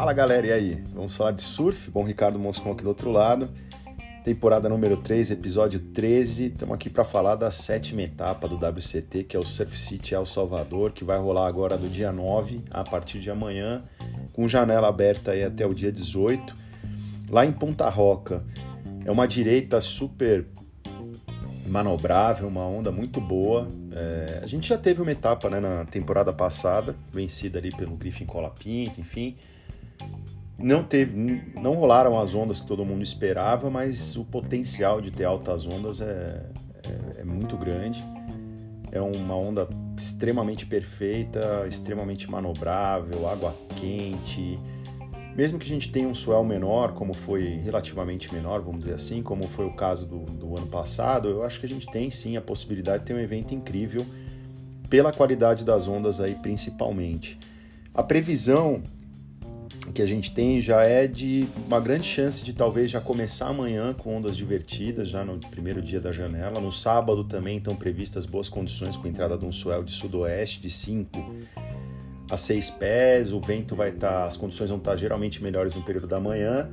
Fala galera, e aí? Vamos falar de surf? Bom, Ricardo Moscon aqui do outro lado. Temporada número 3, episódio 13. Estamos aqui para falar da sétima etapa do WCT, que é o Surf City El Salvador, que vai rolar agora do dia 9 a partir de amanhã, com janela aberta aí até o dia 18. Lá em Ponta Roca. É uma direita super manobrável, uma onda muito boa. É, a gente já teve uma etapa né, na temporada passada, vencida ali pelo Griffin Colapinto, enfim. Não teve, não rolaram as ondas que todo mundo esperava, mas o potencial de ter altas ondas é, é, é muito grande. É uma onda extremamente perfeita, extremamente manobrável, água quente, mesmo que a gente tenha um swell menor, como foi relativamente menor, vamos dizer assim, como foi o caso do, do ano passado, eu acho que a gente tem sim a possibilidade de ter um evento incrível pela qualidade das ondas aí principalmente. A previsão que a gente tem já é de uma grande chance de talvez já começar amanhã com ondas divertidas, já no primeiro dia da janela. No sábado também estão previstas boas condições com entrada de um swell de sudoeste de 5 a seis pés, o vento vai estar, tá, as condições vão estar tá geralmente melhores no período da manhã,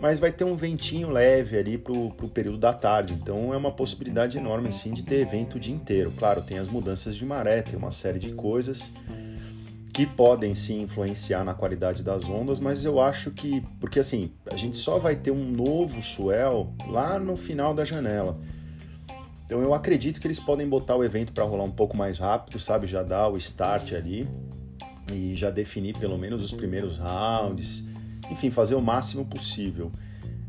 mas vai ter um ventinho leve ali para o período da tarde, então é uma possibilidade enorme assim de ter evento o dia inteiro. Claro, tem as mudanças de maré, tem uma série de coisas que podem sim influenciar na qualidade das ondas, mas eu acho que, porque assim, a gente só vai ter um novo swell lá no final da janela. Então eu acredito que eles podem botar o evento para rolar um pouco mais rápido, sabe? Já dar o start ali e já definir pelo menos os primeiros rounds, enfim, fazer o máximo possível.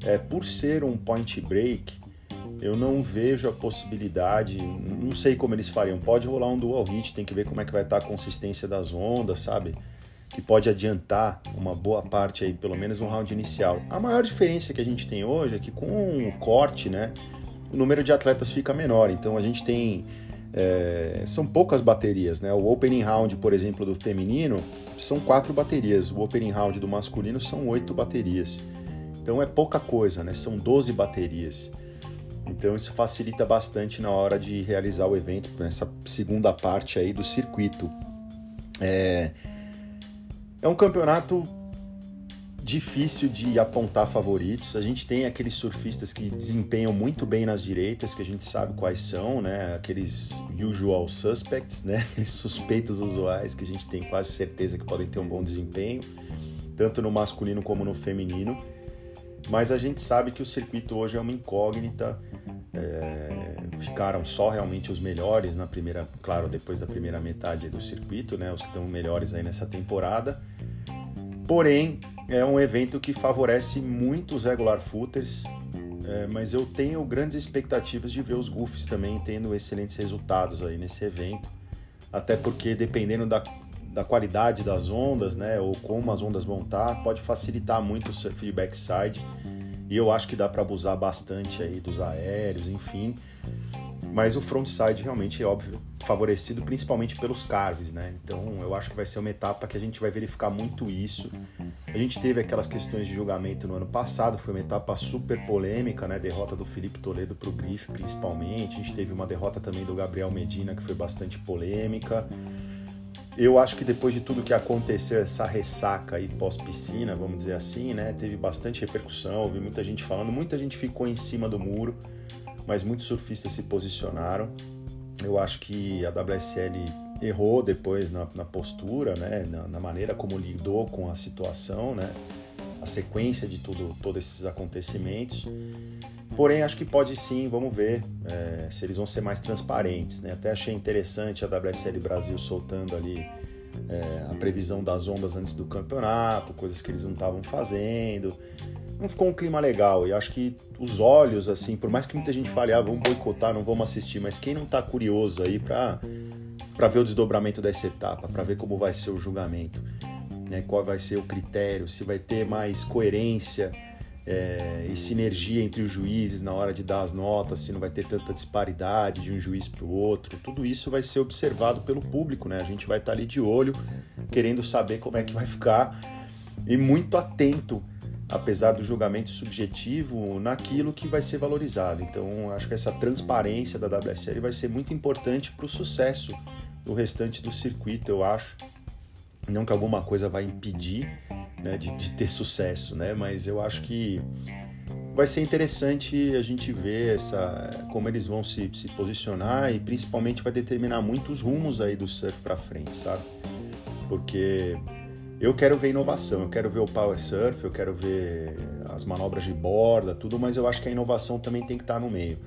É, por ser um point break, eu não vejo a possibilidade, não sei como eles fariam. Pode rolar um dual hit, tem que ver como é que vai estar a consistência das ondas, sabe? Que pode adiantar uma boa parte aí, pelo menos no round inicial. A maior diferença que a gente tem hoje é que com o corte, né, o número de atletas fica menor. Então a gente tem é, são poucas baterias, né? O opening round, por exemplo, do feminino são quatro baterias, o opening round do masculino são oito baterias. Então é pouca coisa, né? São 12 baterias. Então isso facilita bastante na hora de realizar o evento, nessa segunda parte aí do circuito. É, é um campeonato difícil de apontar favoritos. A gente tem aqueles surfistas que desempenham muito bem nas direitas, que a gente sabe quais são, né? Aqueles usual suspects, né? Aqueles suspeitos usuais que a gente tem quase certeza que podem ter um bom desempenho, tanto no masculino como no feminino. Mas a gente sabe que o circuito hoje é uma incógnita. É, ficaram só realmente os melhores na primeira, claro, depois da primeira metade do circuito, né? Os que estão melhores aí nessa temporada. Porém, é um evento que favorece muito os regular footers, é, mas eu tenho grandes expectativas de ver os goofs também tendo excelentes resultados aí nesse evento, até porque dependendo da, da qualidade das ondas, né, ou como as ondas vão estar, pode facilitar muito o surf backside, e eu acho que dá para abusar bastante aí dos aéreos, enfim, mas o frontside realmente é óbvio favorecido principalmente pelos carves, né? Então eu acho que vai ser uma etapa que a gente vai verificar muito isso. A gente teve aquelas questões de julgamento no ano passado, foi uma etapa super polêmica, né? Derrota do Felipe Toledo para o Griff principalmente. A gente teve uma derrota também do Gabriel Medina que foi bastante polêmica. Eu acho que depois de tudo que aconteceu, essa ressaca aí pós-piscina, vamos dizer assim, né? Teve bastante repercussão, ouvi muita gente falando, muita gente ficou em cima do muro mas muitos surfistas se posicionaram. Eu acho que a WSL errou depois na, na postura, né, na, na, maneira como lidou com a situação, né, a sequência de tudo, todos esses acontecimentos. Porém, acho que pode sim, vamos ver é, se eles vão ser mais transparentes. Né? Até achei interessante a WSL Brasil soltando ali é, a previsão das ondas antes do campeonato, coisas que eles não estavam fazendo não ficou um clima legal. E acho que os olhos, assim, por mais que muita gente fale, ah, vamos boicotar, não vamos assistir, mas quem não tá curioso aí pra, pra ver o desdobramento dessa etapa, para ver como vai ser o julgamento, né? qual vai ser o critério, se vai ter mais coerência é, e sinergia entre os juízes na hora de dar as notas, se não vai ter tanta disparidade de um juiz para o outro, tudo isso vai ser observado pelo público, né? A gente vai estar tá ali de olho, querendo saber como é que vai ficar e muito atento apesar do julgamento subjetivo, naquilo que vai ser valorizado. Então, acho que essa transparência da WSL vai ser muito importante para o sucesso do restante do circuito, eu acho. Não que alguma coisa vai impedir, né, de, de, ter sucesso, né? Mas eu acho que vai ser interessante a gente ver essa, como eles vão se, se posicionar e principalmente vai determinar muitos rumos aí do surf para frente, sabe? Porque eu quero ver inovação, eu quero ver o power surf, eu quero ver as manobras de borda, tudo, mas eu acho que a inovação também tem que estar no meio.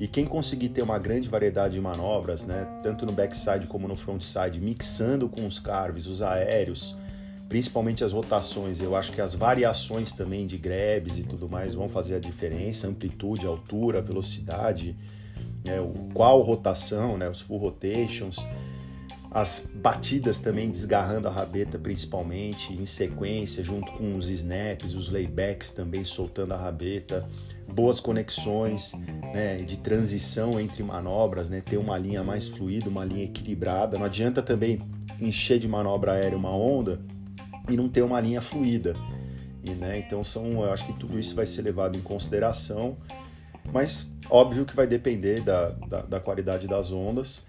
E quem conseguir ter uma grande variedade de manobras, né, tanto no backside como no frontside, mixando com os carves, os aéreos, principalmente as rotações, eu acho que as variações também de grabs e tudo mais vão fazer a diferença, amplitude, altura, velocidade, né, o, qual rotação, né, os full rotations, as batidas também desgarrando a rabeta principalmente, em sequência, junto com os snaps, os laybacks também soltando a rabeta, boas conexões né, de transição entre manobras, né, ter uma linha mais fluida, uma linha equilibrada. Não adianta também encher de manobra aérea uma onda e não ter uma linha fluida. E, né, então são, eu acho que tudo isso vai ser levado em consideração, mas óbvio que vai depender da, da, da qualidade das ondas.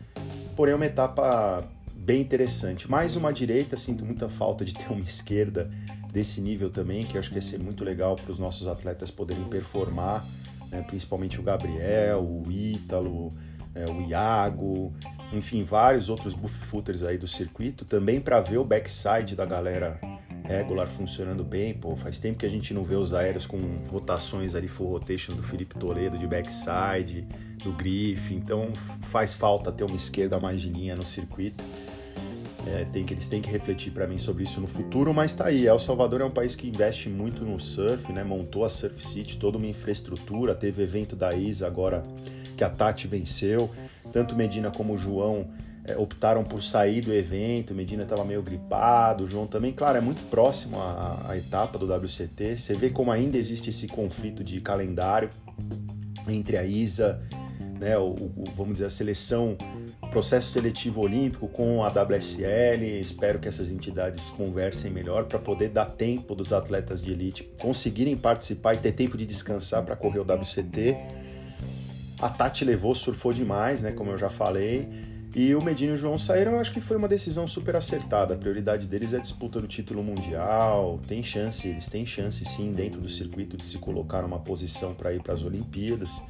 Porém, é uma etapa bem interessante. Mais uma direita, sinto muita falta de ter uma esquerda desse nível também, que acho que ia ser muito legal para os nossos atletas poderem performar, né, principalmente o Gabriel, o Ítalo, é, o Iago, enfim, vários outros buff footers aí do circuito, também para ver o backside da galera regular funcionando bem. Pô, faz tempo que a gente não vê os aéreos com rotações ali full rotation do Felipe Toledo de backside, do Griff, então faz falta ter uma esquerda mais de linha no circuito. É, tem que, eles têm que refletir para mim sobre isso no futuro, mas tá aí. El Salvador é um país que investe muito no surf, né? Montou a Surf City, toda uma infraestrutura, teve evento da ISA agora que a Tati venceu. Tanto Medina como João é, optaram por sair do evento. Medina estava meio gripado, João também. Claro, é muito próximo à, à etapa do WCT. Você vê como ainda existe esse conflito de calendário entre a ISA, né, o, o vamos dizer, a seleção, processo seletivo olímpico com a WSL. Espero que essas entidades conversem melhor para poder dar tempo dos atletas de elite conseguirem participar e ter tempo de descansar para correr o WCT a Tati levou, surfou demais, né? Como eu já falei. E o Medina e o João saíram, eu acho que foi uma decisão super acertada. A prioridade deles é a disputa do título mundial. Tem chance, eles têm chance sim dentro do circuito de se colocar numa posição para ir para as Olimpíadas.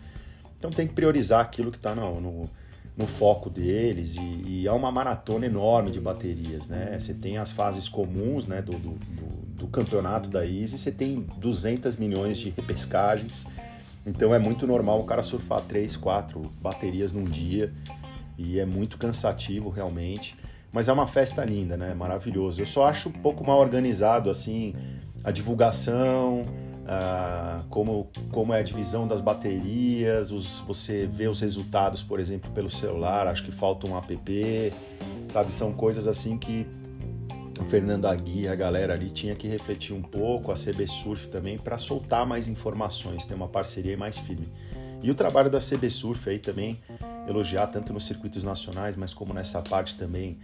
Então tem que priorizar aquilo que está no, no, no, foco deles. E, e há uma maratona enorme de baterias, né? Você tem as fases comuns né, do, do, do, do campeonato da Easy, você tem 200 milhões de repescagens então é muito normal o cara surfar três, quatro baterias num dia e é muito cansativo realmente. Mas é uma festa linda, né? Maravilhoso. Eu só acho um pouco mal organizado assim a divulgação, uh, como, como é a divisão das baterias, os, você vê os resultados, por exemplo, pelo celular. Acho que falta um app, sabe? São coisas assim que o Fernando Agui, a galera ali tinha que refletir um pouco, a CB Surf também, para soltar mais informações, ter uma parceria mais firme. E o trabalho da CB Surf aí também, elogiar tanto nos circuitos nacionais, mas como nessa parte também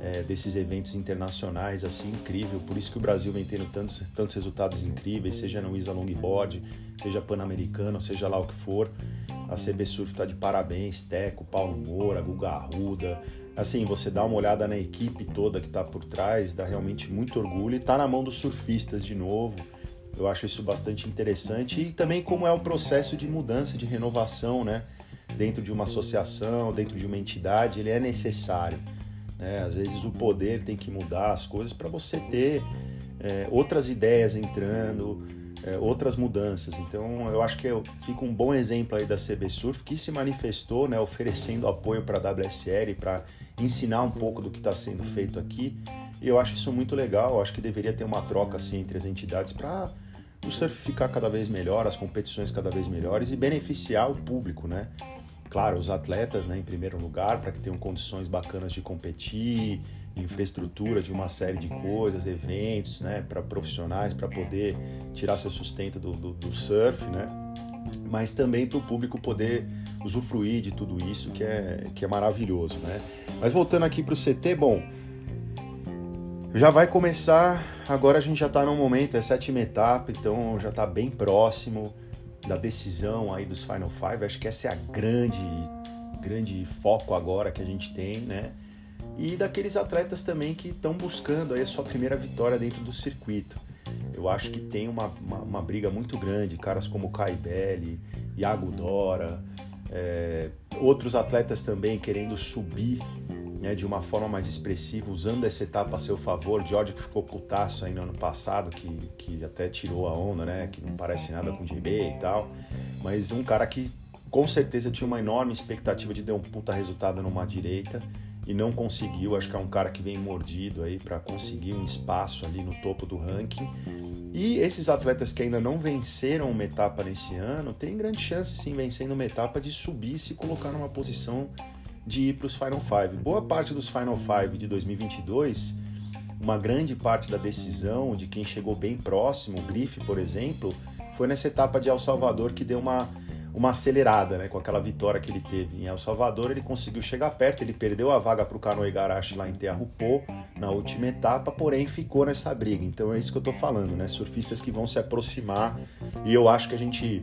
é, desses eventos internacionais, assim, incrível. Por isso que o Brasil vem tendo tantos, tantos resultados incríveis, seja no Isa Longboard, seja Pan-Americano, seja lá o que for. A CB Surf está de parabéns, Teco, Paulo Moura, Guga Arruda, assim, você dá uma olhada na equipe toda que está por trás, dá realmente muito orgulho e está na mão dos surfistas de novo. Eu acho isso bastante interessante e também como é o processo de mudança, de renovação, né? Dentro de uma associação, dentro de uma entidade, ele é necessário. Né? Às vezes o poder tem que mudar as coisas para você ter é, outras ideias entrando, é, outras mudanças. Então, eu acho que fica um bom exemplo aí da CB Surf, que se manifestou, né, oferecendo apoio para a WSL, para ensinar um pouco do que está sendo feito aqui. E eu acho isso muito legal. Eu acho que deveria ter uma troca assim entre as entidades para o surf ficar cada vez melhor, as competições cada vez melhores e beneficiar o público, né? Claro, os atletas, né, em primeiro lugar, para que tenham condições bacanas de competir, de infraestrutura, de uma série de coisas, eventos, né, para profissionais, para poder tirar seu sustento do, do, do surf, né? Mas também para o público poder usufruir de tudo isso que é, que é maravilhoso, né? Mas voltando aqui para o CT, bom, já vai começar, agora a gente já está no momento, é sétima etapa, então já está bem próximo da decisão aí dos Final Five, acho que essa é a grande, grande foco agora que a gente tem, né? E daqueles atletas também que estão buscando aí a sua primeira vitória dentro do circuito. eu acho que tem uma, uma, uma briga muito grande. Caras como Kai Belli, Iago Dora, é, outros atletas também querendo subir né, de uma forma mais expressiva, usando essa etapa a seu favor. George que ficou putaço aí no ano passado, que, que até tirou a onda, né? Que não parece nada com o JB e tal. Mas um cara que com certeza tinha uma enorme expectativa de ter um puta resultado numa direita e não conseguiu. Acho que é um cara que vem mordido aí para conseguir um espaço ali no topo do ranking. E esses atletas que ainda não venceram uma etapa nesse ano, tem grande chance sim vencendo uma etapa de subir e se colocar numa posição de ir para os Final Five. Boa parte dos Final Five de 2022, uma grande parte da decisão de quem chegou bem próximo, o por exemplo, foi nessa etapa de El Salvador que deu uma uma acelerada, né, com aquela vitória que ele teve em El Salvador, ele conseguiu chegar perto, ele perdeu a vaga para o Kano Igarashi lá em Tearupô na última etapa, porém ficou nessa briga. Então é isso que eu estou falando, né, surfistas que vão se aproximar e eu acho que a gente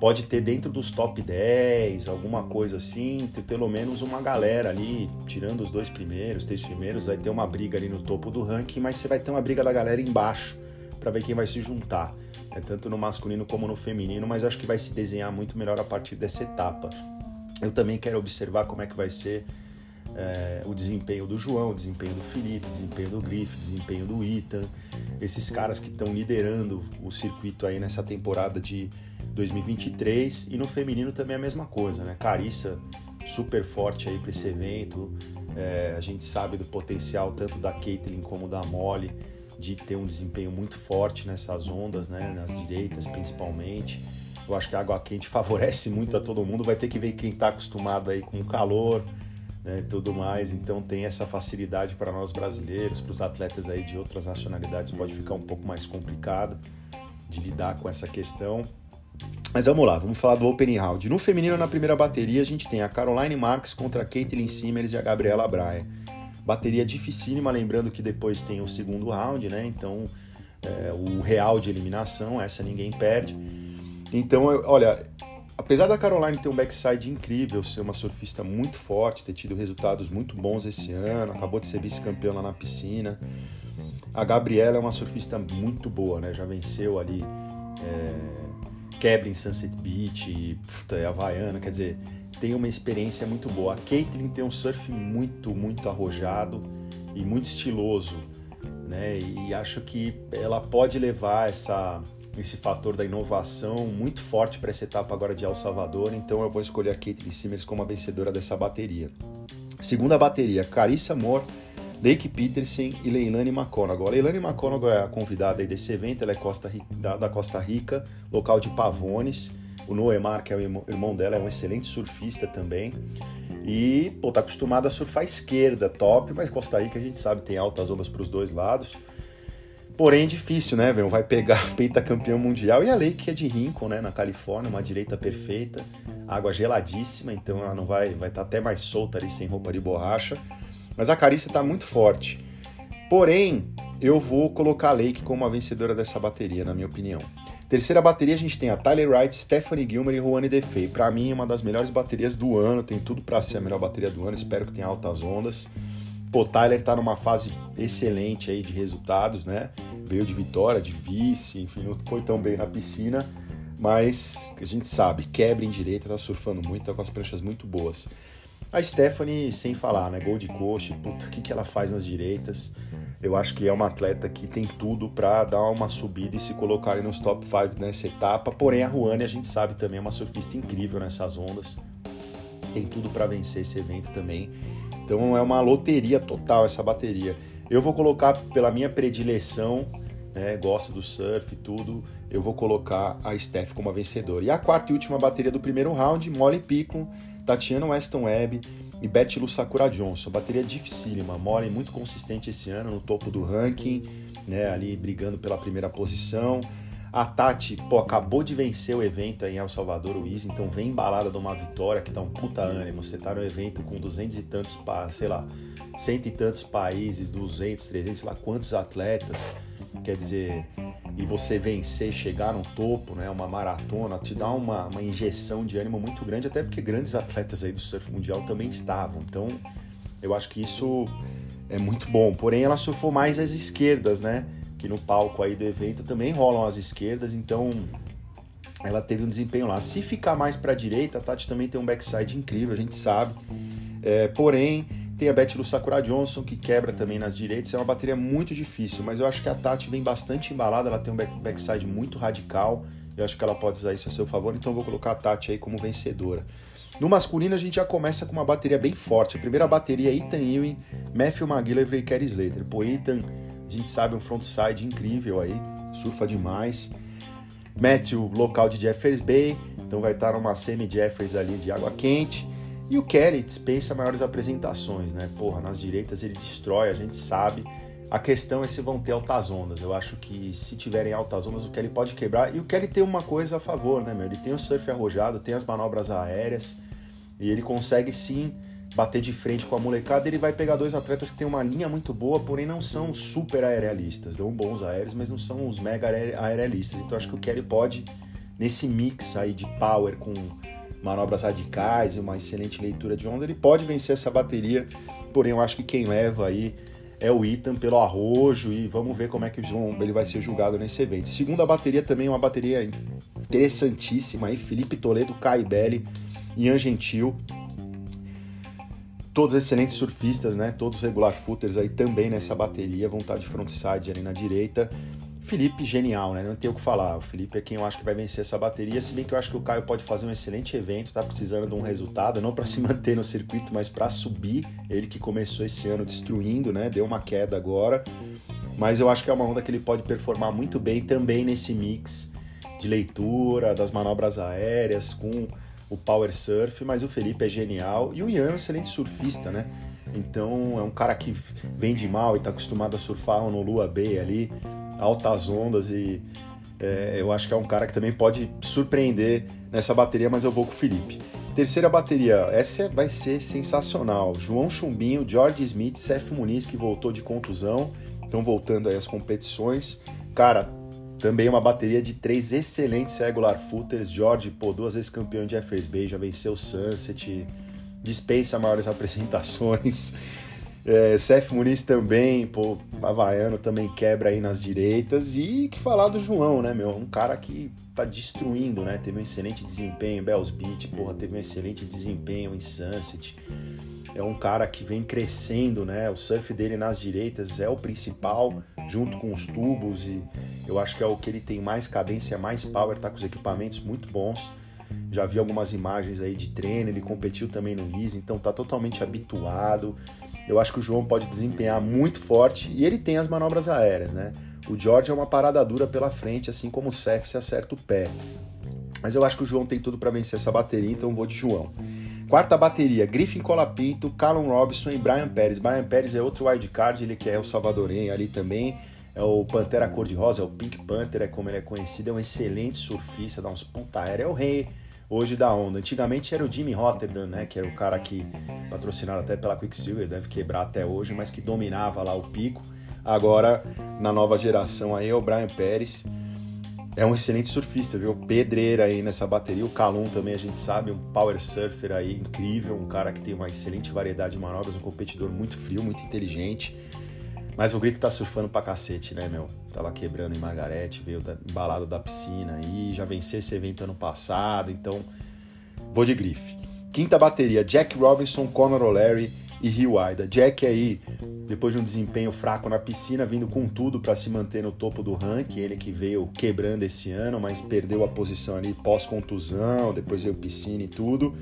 pode ter dentro dos top 10, alguma coisa assim, ter pelo menos uma galera ali, tirando os dois primeiros, três primeiros, vai ter uma briga ali no topo do ranking, mas você vai ter uma briga da galera embaixo para ver quem vai se juntar é, tanto no masculino como no feminino, mas acho que vai se desenhar muito melhor a partir dessa etapa. Eu também quero observar como é que vai ser é, o desempenho do João, o desempenho do Felipe, o desempenho do Grife, o desempenho do Ethan, esses caras que estão liderando o circuito aí nessa temporada de 2023 e no feminino também a mesma coisa, né? Carissa super forte aí para esse evento, é, a gente sabe do potencial tanto da Caitlyn como da Molly de ter um desempenho muito forte nessas ondas, né, nas direitas principalmente. Eu acho que a água quente favorece muito a todo mundo. Vai ter que ver quem está acostumado aí com o calor, né, tudo mais. Então tem essa facilidade para nós brasileiros, para os atletas aí de outras nacionalidades pode ficar um pouco mais complicado de lidar com essa questão. Mas vamos lá, vamos falar do Opening Round. No feminino, na primeira bateria, a gente tem a Caroline Marques contra a Caitlyn Simmers e a Gabriela Braia. Bateria dificílima, lembrando que depois tem o segundo round, né? Então, é, o real de eliminação, essa ninguém perde. Então, eu, olha, apesar da Caroline ter um backside incrível, ser uma surfista muito forte, ter tido resultados muito bons esse ano, acabou de ser vice-campeã lá na piscina. A Gabriela é uma surfista muito boa, né? Já venceu ali é, quebra em Sunset Beach, puta, Havaiana, quer dizer, tem uma experiência muito boa. A Caitlyn tem um surf muito, muito arrojado e muito estiloso, né? E acho que ela pode levar essa, esse fator da inovação muito forte para essa etapa agora de El Salvador, então eu vou escolher a Caitlyn Simmers como a vencedora dessa bateria. Segunda bateria, Carissa Moore, Lake Peterson e Leilani McConaughey. A Leilani McConaughey é a convidada desse evento, ela é Costa, da, da Costa Rica, local de Pavones. O Noemar, que é o irmão dela, é um excelente surfista também. E, pô, tá acostumado a surfar à esquerda, top, mas Costa Rica a gente sabe tem altas ondas para os dois lados. Porém, difícil, né, velho? Vai pegar peita campeão mundial e a lei que é de Rincon, né, na Califórnia, uma direita perfeita, água geladíssima, então ela não vai vai estar tá até mais solta ali sem roupa de borracha. Mas a Carissa tá muito forte. Porém, eu vou colocar a Lake como a vencedora dessa bateria, na minha opinião. Terceira bateria a gente tem a Tyler Wright, Stephanie Gilmer e Juane Defei. Para mim é uma das melhores baterias do ano, tem tudo para ser a melhor bateria do ano, espero que tenha altas ondas. Pô, Tyler tá numa fase excelente aí de resultados, né? Veio de vitória, de vice, enfim, não foi tão bem na piscina, mas a gente sabe, quebra em direita, tá surfando muito, tá com as pranchas muito boas. A Stephanie, sem falar, né? Gold Coast, puta, o que, que ela faz nas direitas? Eu acho que é uma atleta que tem tudo para dar uma subida e se colocar nos top 5 nessa etapa. Porém, a Ruane, a gente sabe também, é uma surfista incrível nessas ondas. Tem tudo para vencer esse evento também. Então é uma loteria total essa bateria. Eu vou colocar pela minha predileção, né, gosto do surf e tudo, eu vou colocar a Steph como a vencedora. E a quarta e última bateria do primeiro round, Molly Pico, Tatiana Weston Webb, e Betilu Sakura Johnson. Bateria dificílima, Molly muito consistente esse ano no topo do ranking, né, ali brigando pela primeira posição. A Tati, pô, acabou de vencer o evento em El Salvador, o Easy, então vem embalada de uma vitória que dá um puta ânimo. Você tá no evento com duzentos e tantos, sei lá, cento e tantos países, 200, 300, sei lá quantos atletas. Quer dizer, e você vencer, chegar no topo, né, uma maratona, te dá uma, uma injeção de ânimo muito grande, até porque grandes atletas aí do surf mundial também estavam. Então, eu acho que isso é muito bom. Porém, ela surfou mais as esquerdas, né? que no palco aí do evento também rolam as esquerdas, então ela teve um desempenho lá. Se ficar mais para a direita, a Tati também tem um backside incrível, a gente sabe. É, porém, tem a Betty Lu Sakura Johnson, que quebra também nas direitas. É uma bateria muito difícil, mas eu acho que a Tati vem bastante embalada, ela tem um backside muito radical. Eu acho que ela pode usar isso a seu favor, então eu vou colocar a Tati aí como vencedora. No masculino, a gente já começa com uma bateria bem forte. A primeira bateria é Ethan Ewing, Matthew McGillivray e Kerry Slater. Pô, Ethan, a gente sabe, um frontside incrível aí, surfa demais. Matthew, local de Jeffers Bay, então vai estar numa semi-Jeffers ali de água quente. E o Kelly dispensa maiores apresentações, né? Porra, nas direitas ele destrói, a gente sabe. A questão é se vão ter altas ondas. Eu acho que se tiverem altas ondas, o Kelly pode quebrar. E o Kelly tem uma coisa a favor, né, meu? Ele tem o surf arrojado, tem as manobras aéreas. E ele consegue sim bater de frente com a molecada. Ele vai pegar dois atletas que têm uma linha muito boa, porém não são super aerealistas. Dão bons aéreos, mas não são os mega aerealistas. Então acho que o Kelly pode, nesse mix aí de power com manobras radicais e uma excelente leitura de onda, ele pode vencer essa bateria. Porém, eu acho que quem leva aí é o Ethan pelo arrojo e vamos ver como é que ele vai ser julgado nesse evento. Segunda bateria também uma bateria interessantíssima aí, Felipe Toledo, Kai Belli, Ian Gentil. Todos excelentes surfistas, né? Todos regular footers aí também nessa bateria, vão estar de frontside ali na direita. Felipe, genial, né? Não tem o que falar. O Felipe é quem eu acho que vai vencer essa bateria, se bem que eu acho que o Caio pode fazer um excelente evento, tá precisando de um resultado, não para se manter no circuito, mas para subir. Ele que começou esse ano destruindo, né? Deu uma queda agora. Mas eu acho que é uma onda que ele pode performar muito bem também nesse mix de leitura, das manobras aéreas, com o power surf, mas o Felipe é genial e o Ian é um excelente surfista, né? Então é um cara que vem de mal e está acostumado a surfar no Lua Bay ali altas ondas e é, eu acho que é um cara que também pode surpreender nessa bateria, mas eu vou com o Felipe. Terceira bateria, essa vai ser sensacional. João Chumbinho, George Smith, Seth Muniz, que voltou de contusão, estão voltando aí as competições. Cara, também uma bateria de três excelentes regular footers. George, pô, duas vezes campeão de Jeffers já venceu o Sunset, dispensa maiores apresentações. É, Seth Muniz também, pô, Havaiano também quebra aí nas direitas. E que falar do João, né, meu? Um cara que tá destruindo, né? Teve um excelente desempenho em Bells Beach, porra, teve um excelente desempenho em Sunset. É um cara que vem crescendo, né? O surf dele nas direitas é o principal, junto com os tubos. E eu acho que é o que ele tem mais cadência, mais power, tá com os equipamentos muito bons. Já vi algumas imagens aí de treino, ele competiu também no Easy, então tá totalmente habituado. Eu acho que o João pode desempenhar muito forte e ele tem as manobras aéreas, né? O George é uma parada dura pela frente, assim como o Seth se acerta o pé. Mas eu acho que o João tem tudo para vencer essa bateria, então vou de João. Quarta bateria, Griffin Colapinto, Callum Robinson e Brian Pérez. Brian Pérez é outro wildcard, ele que é o salvadorenho ali também. É o Pantera Cor-de-Rosa, é o Pink Panther, é como ele é conhecido. É um excelente surfista, dá uns ponta aérea. É o rei hoje da onda. Antigamente era o Jimmy Rotterdam, né, que era o cara que patrocinado até pela Quicksilver, deve quebrar até hoje, mas que dominava lá o pico. Agora, na nova geração aí é o Brian Pérez. É um excelente surfista, viu? Pedreira aí nessa bateria. O Calum também a gente sabe, um power surfer aí incrível, um cara que tem uma excelente variedade de manobras, um competidor muito frio, muito inteligente. Mas o Griff tá surfando pra cacete, né, meu? Tava quebrando em Margarete, veio da, embalado da piscina aí, já venceu esse evento ano passado, então vou de Griff. Quinta bateria, Jack Robinson, Conor O'Leary e Rio Aida. Jack aí, depois de um desempenho fraco na piscina, vindo com tudo para se manter no topo do ranking, ele que veio quebrando esse ano, mas perdeu a posição ali pós-contusão, depois veio piscina e tudo.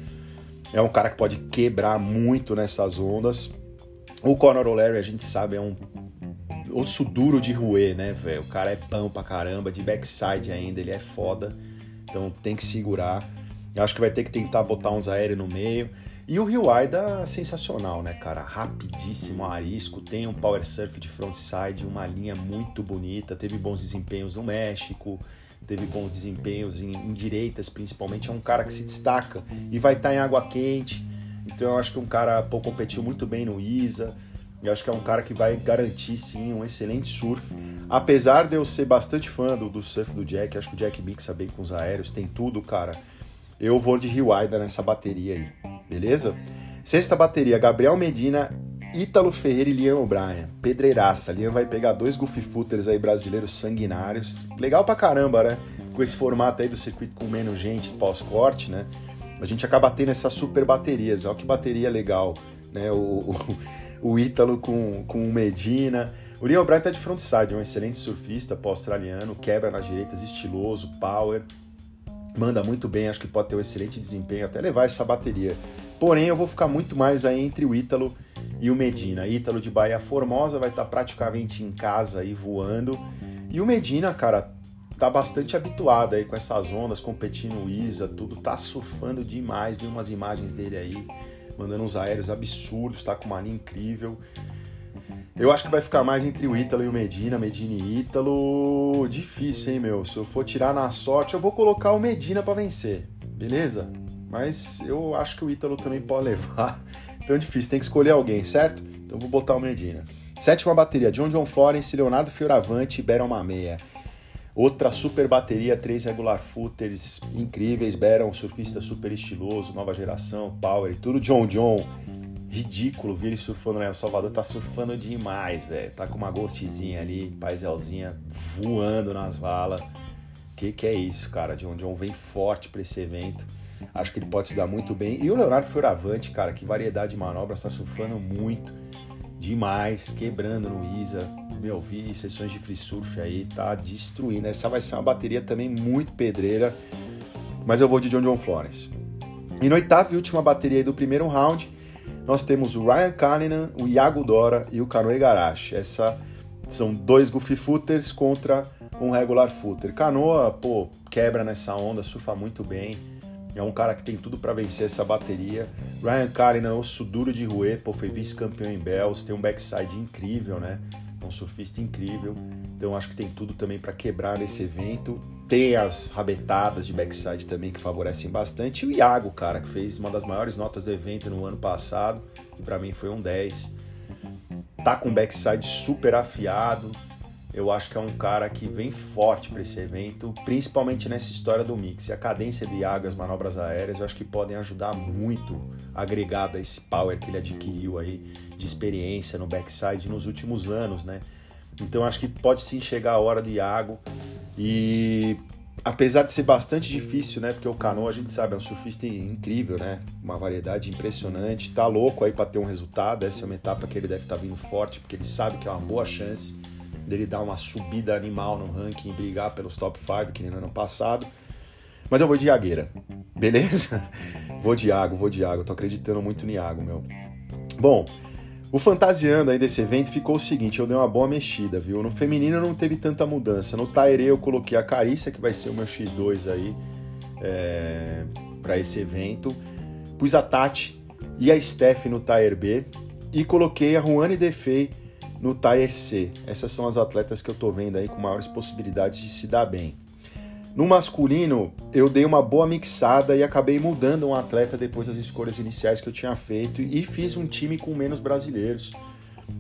É um cara que pode quebrar muito nessas ondas. O Conor O'Leary, a gente sabe, é um osso duro de roer, né, velho? O cara é pão pra caramba, de backside ainda, ele é foda. Então tem que segurar. Eu acho que vai ter que tentar botar uns aéreos no meio. E o Rio Aida, sensacional, né, cara? Rapidíssimo, arisco, tem um power surf de frontside, uma linha muito bonita, teve bons desempenhos no México, teve bons desempenhos em, em direitas, principalmente. É um cara que se destaca e vai estar tá em água quente então eu acho que um cara pô, competiu muito bem no ISA. Eu acho que é um cara que vai garantir sim um excelente surf. Apesar de eu ser bastante fã do, do surf do Jack, acho que o Jack mixa bem com os aéreos, tem tudo, cara. Eu vou de Rio Aida nessa bateria aí, beleza? Sexta bateria, Gabriel Medina Ítalo Ferreira e Liam O'Brien. Pedreiraça. Liam vai pegar dois goofy footers aí brasileiros sanguinários. Legal pra caramba, né? Com esse formato aí do circuito com menos gente pós-corte, né? A gente acaba tendo essas super baterias. Olha que bateria legal, né? O, o, o Ítalo com, com o Medina. O Liam O'Brien tá de frontside, é um excelente surfista pós-australiano, quebra nas direitas, estiloso, power. Manda muito bem, acho que pode ter um excelente desempenho, até levar essa bateria. Porém, eu vou ficar muito mais aí entre o Ítalo e o Medina. Ítalo de Bahia Formosa vai estar tá praticamente em casa aí voando. E o Medina, cara, tá bastante habituado aí com essas ondas, competindo o Isa, tudo, tá surfando demais, vi umas imagens dele aí, mandando uns aéreos absurdos, tá com uma linha incrível. Eu acho que vai ficar mais entre o Ítalo e o Medina, Medina e Ítalo. Difícil, hein, meu? Se eu for tirar na sorte, eu vou colocar o Medina para vencer, beleza? Mas eu acho que o Ítalo também pode levar. Então é difícil, tem que escolher alguém, certo? Então vou botar o Medina. Sétima bateria, John John Florence, Leonardo Fioravante e Beron Mameia. Outra super bateria, três regular footers incríveis, Beron, surfista super estiloso, nova geração, power tudo. John John, ridículo ele surfando no El Salvador, tá surfando demais, velho. Tá com uma ghostzinha ali, paizelzinha, voando nas valas. Que que é isso, cara? John John vem forte para esse evento. Acho que ele pode se dar muito bem. E o Leonardo Fioravante, cara, que variedade de manobras, está surfando muito, demais, quebrando no Isa. Meu, vi sessões de free surf aí, tá destruindo. Essa vai ser uma bateria também muito pedreira, mas eu vou de John John Florence. E no oitavo e última bateria do primeiro round, nós temos o Ryan Cullinan, o Iago Dora e o Kanoe Garashi. Essa são dois goofy footers contra um regular footer. Canoa, pô, quebra nessa onda, surfa muito bem é um cara que tem tudo para vencer essa bateria. Ryan Karen é osso duro de ruê, pô, foi vice-campeão em Bells, tem um backside incrível, né? É um surfista incrível. Então acho que tem tudo também para quebrar nesse evento. Tem as rabetadas de backside também que favorecem bastante. E o Iago, cara, que fez uma das maiores notas do evento no ano passado, que para mim foi um 10. Tá com backside super afiado eu acho que é um cara que vem forte para esse evento, principalmente nessa história do mix. E a cadência do Iago, as manobras aéreas, eu acho que podem ajudar muito, agregado a esse power que ele adquiriu aí de experiência no backside nos últimos anos, né? Então acho que pode sim chegar a hora do Iago e apesar de ser bastante difícil, né? Porque o Cano, a gente sabe, é um surfista incrível, né? Uma variedade impressionante, tá louco aí para ter um resultado. Essa é uma etapa que ele deve estar tá vindo forte, porque ele sabe que é uma boa chance dele dar uma subida animal no ranking e brigar pelos top 5, que nem no ano passado. Mas eu vou de Iagueira, beleza? vou de Iago, vou de Iago, tô acreditando muito no Iago, meu. Bom, o fantasiando aí desse evento ficou o seguinte, eu dei uma boa mexida, viu? No feminino não teve tanta mudança. No Taire eu coloquei a Carícia, que vai ser o meu X2 aí é, para esse evento. Pus a Tati e a Steph no Tire B. E coloquei a Juane Defei no Tier C. Essas são as atletas que eu tô vendo aí com maiores possibilidades de se dar bem. No masculino, eu dei uma boa mixada e acabei mudando um atleta depois das escolhas iniciais que eu tinha feito e fiz um time com menos brasileiros.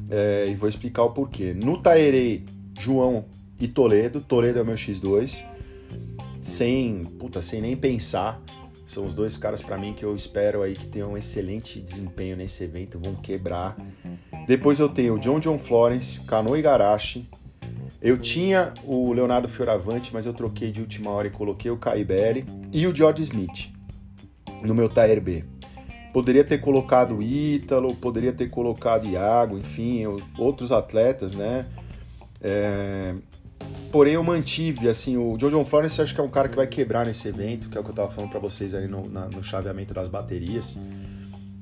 É, e vou explicar o porquê. No Taerei, João e Toledo. Toledo é o meu X2. Sem, puta, sem nem pensar. São os dois caras para mim que eu espero aí que tenham um excelente desempenho nesse evento, vão quebrar. Depois eu tenho o John John Florence, Kano Igarashi. Eu tinha o Leonardo Fioravante, mas eu troquei de última hora e coloquei o Caiberi e o George Smith no meu Tier B. Poderia ter colocado o Ítalo, poderia ter colocado Iago, enfim, outros atletas, né? É... Porém, eu mantive, assim, o John John Florence acho que é um cara que vai quebrar nesse evento, que é o que eu tava falando para vocês ali no, na, no chaveamento das baterias.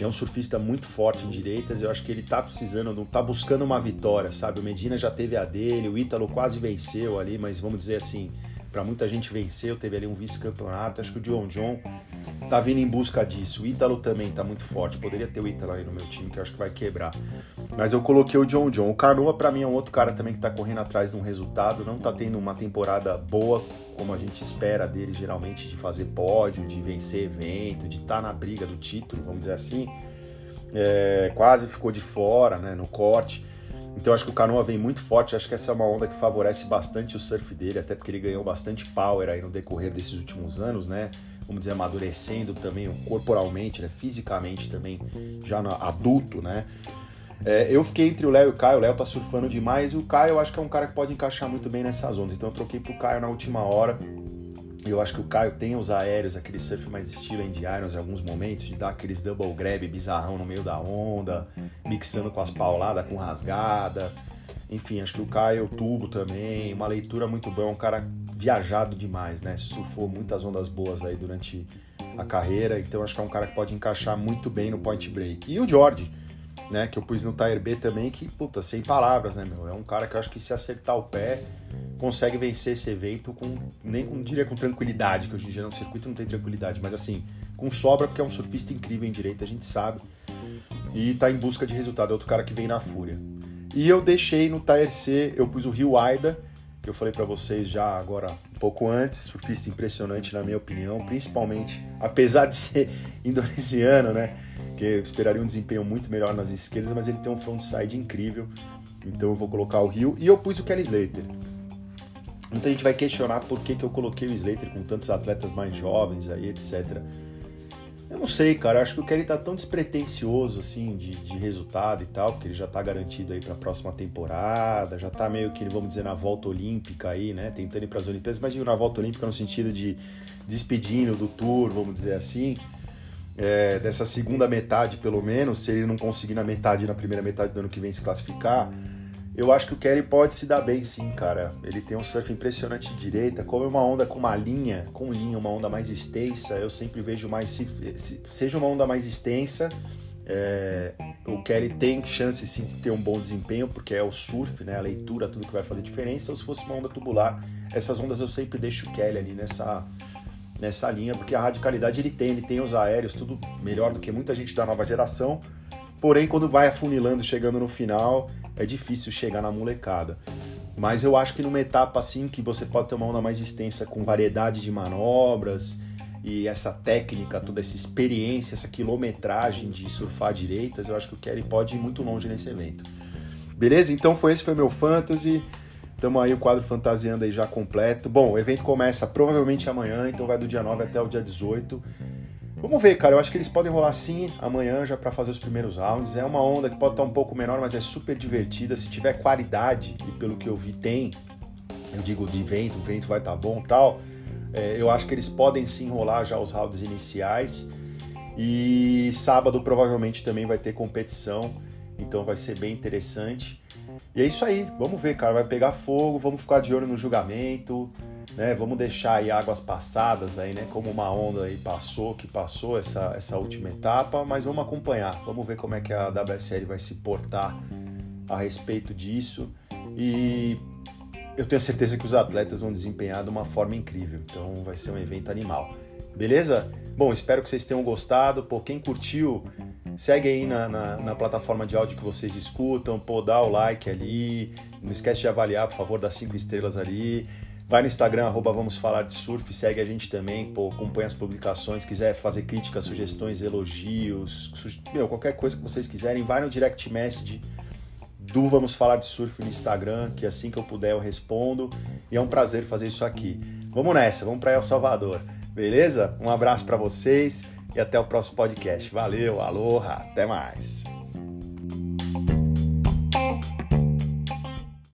É um surfista muito forte em direitas. Eu acho que ele tá precisando, tá buscando uma vitória, sabe? O Medina já teve a dele, o Ítalo quase venceu ali, mas vamos dizer assim, para muita gente venceu, teve ali um vice-campeonato. Acho que o John John tá vindo em busca disso. O Ítalo também tá muito forte. Poderia ter o Ítalo aí no meu time, que eu acho que vai quebrar. Mas eu coloquei o John John. O Canoa, para mim, é um outro cara também que tá correndo atrás de um resultado. Não tá tendo uma temporada boa, como a gente espera dele, geralmente, de fazer pódio, de vencer evento, de estar tá na briga do título, vamos dizer assim. É, quase ficou de fora, né, no corte. Então acho que o Canoa vem muito forte, acho que essa é uma onda que favorece bastante o surf dele, até porque ele ganhou bastante power aí no decorrer desses últimos anos, né? Vamos dizer, amadurecendo também corporalmente, né? fisicamente também, já no adulto, né? É, eu fiquei entre o Léo e o Caio, o Léo tá surfando demais, e o Caio eu acho que é um cara que pode encaixar muito bem nessas ondas. Então eu troquei pro Caio na última hora. Eu acho que o Caio tem os aéreos, aquele surf mais estilo Andy Irons em alguns momentos, de dar aqueles double grab bizarrão no meio da onda, mixando com as pauladas, com rasgada. Enfim, acho que o Caio tubo também, uma leitura muito boa, é um cara viajado demais, né? Surfou muitas ondas boas aí durante a carreira, então acho que é um cara que pode encaixar muito bem no point break. E o George, né, que eu pus no Tire B também, que, puta, sem palavras, né, meu? É um cara que eu acho que se acertar o pé, consegue vencer esse evento com, nem com, diria com tranquilidade, que hoje em dia no circuito não tem tranquilidade, mas assim, com sobra, porque é um surfista incrível em direito, a gente sabe. E tá em busca de resultado, é outro cara que vem na fúria. E eu deixei no Tire C, eu pus o Rio Aida, eu falei para vocês já agora um pouco antes, surfista impressionante na minha opinião, principalmente, apesar de ser indonesiano, né? porque eu esperaria um desempenho muito melhor nas esquerdas, mas ele tem um frontside incrível. Então eu vou colocar o Rio e eu pus o Kelly Slater. Muita gente vai questionar por que, que eu coloquei o Slater com tantos atletas mais jovens aí, etc. Não sei, cara. Acho que o Kelly tá tão despretensioso, assim, de, de resultado e tal, porque ele já tá garantido aí pra próxima temporada, já tá meio que, vamos dizer, na volta olímpica aí, né? Tentando ir pras Olimpíadas, mas digo na volta olímpica no sentido de despedindo do tour, vamos dizer assim é, dessa segunda metade, pelo menos, se ele não conseguir na metade, na primeira metade do ano que vem se classificar, eu acho que o Kelly pode se dar bem sim, cara. Ele tem um surf impressionante de direita, como é uma onda com uma linha, com linha, uma onda mais extensa, eu sempre vejo mais, se, se seja uma onda mais extensa, é, o Kelly tem chance sim de ter um bom desempenho, porque é o surf, né, a leitura, tudo que vai fazer diferença, ou se fosse uma onda tubular, essas ondas eu sempre deixo o Kelly ali nessa nessa linha, porque a radicalidade ele tem, ele tem os aéreos, tudo melhor do que muita gente da nova geração. Porém, quando vai afunilando, chegando no final, é difícil chegar na molecada. Mas eu acho que numa etapa assim, que você pode ter uma onda mais extensa com variedade de manobras e essa técnica, toda essa experiência, essa quilometragem de surfar direitas, eu acho que o Kelly pode ir muito longe nesse evento. Beleza? Então foi esse foi meu fantasy. Estamos aí o quadro fantasiando aí já completo. Bom, o evento começa provavelmente amanhã, então vai do dia 9 até o dia 18. Vamos ver, cara. Eu acho que eles podem rolar sim amanhã já para fazer os primeiros rounds. É uma onda que pode estar um pouco menor, mas é super divertida. Se tiver qualidade, e pelo que eu vi tem, eu digo de vento, o vento vai estar tá bom tal. É, eu acho que eles podem sim rolar já os rounds iniciais. E sábado provavelmente também vai ter competição, então vai ser bem interessante. E é isso aí, vamos ver, cara, vai pegar fogo, vamos ficar de olho no julgamento, né? Vamos deixar aí águas passadas aí, né? Como uma onda aí passou, que passou essa, essa última etapa, mas vamos acompanhar, vamos ver como é que a WSL vai se portar a respeito disso. E eu tenho certeza que os atletas vão desempenhar de uma forma incrível, então vai ser um evento animal. Beleza? Bom, espero que vocês tenham gostado. Pô, quem curtiu, segue aí na, na, na, plataforma de áudio que vocês escutam. Pô, dá o like ali. Não esquece de avaliar, por favor, dá cinco estrelas ali. Vai no Instagram, arroba Vamos Falar de Surf, segue a gente também, pô, acompanha as publicações, quiser fazer críticas, sugestões, elogios, meu, qualquer coisa que vocês quiserem, vai no direct message do Vamos Falar de Surf no Instagram, que assim que eu puder eu respondo. E é um prazer fazer isso aqui. Vamos nessa, vamos para El Salvador. Beleza? Um abraço para vocês e até o próximo podcast. Valeu, aloha, até mais.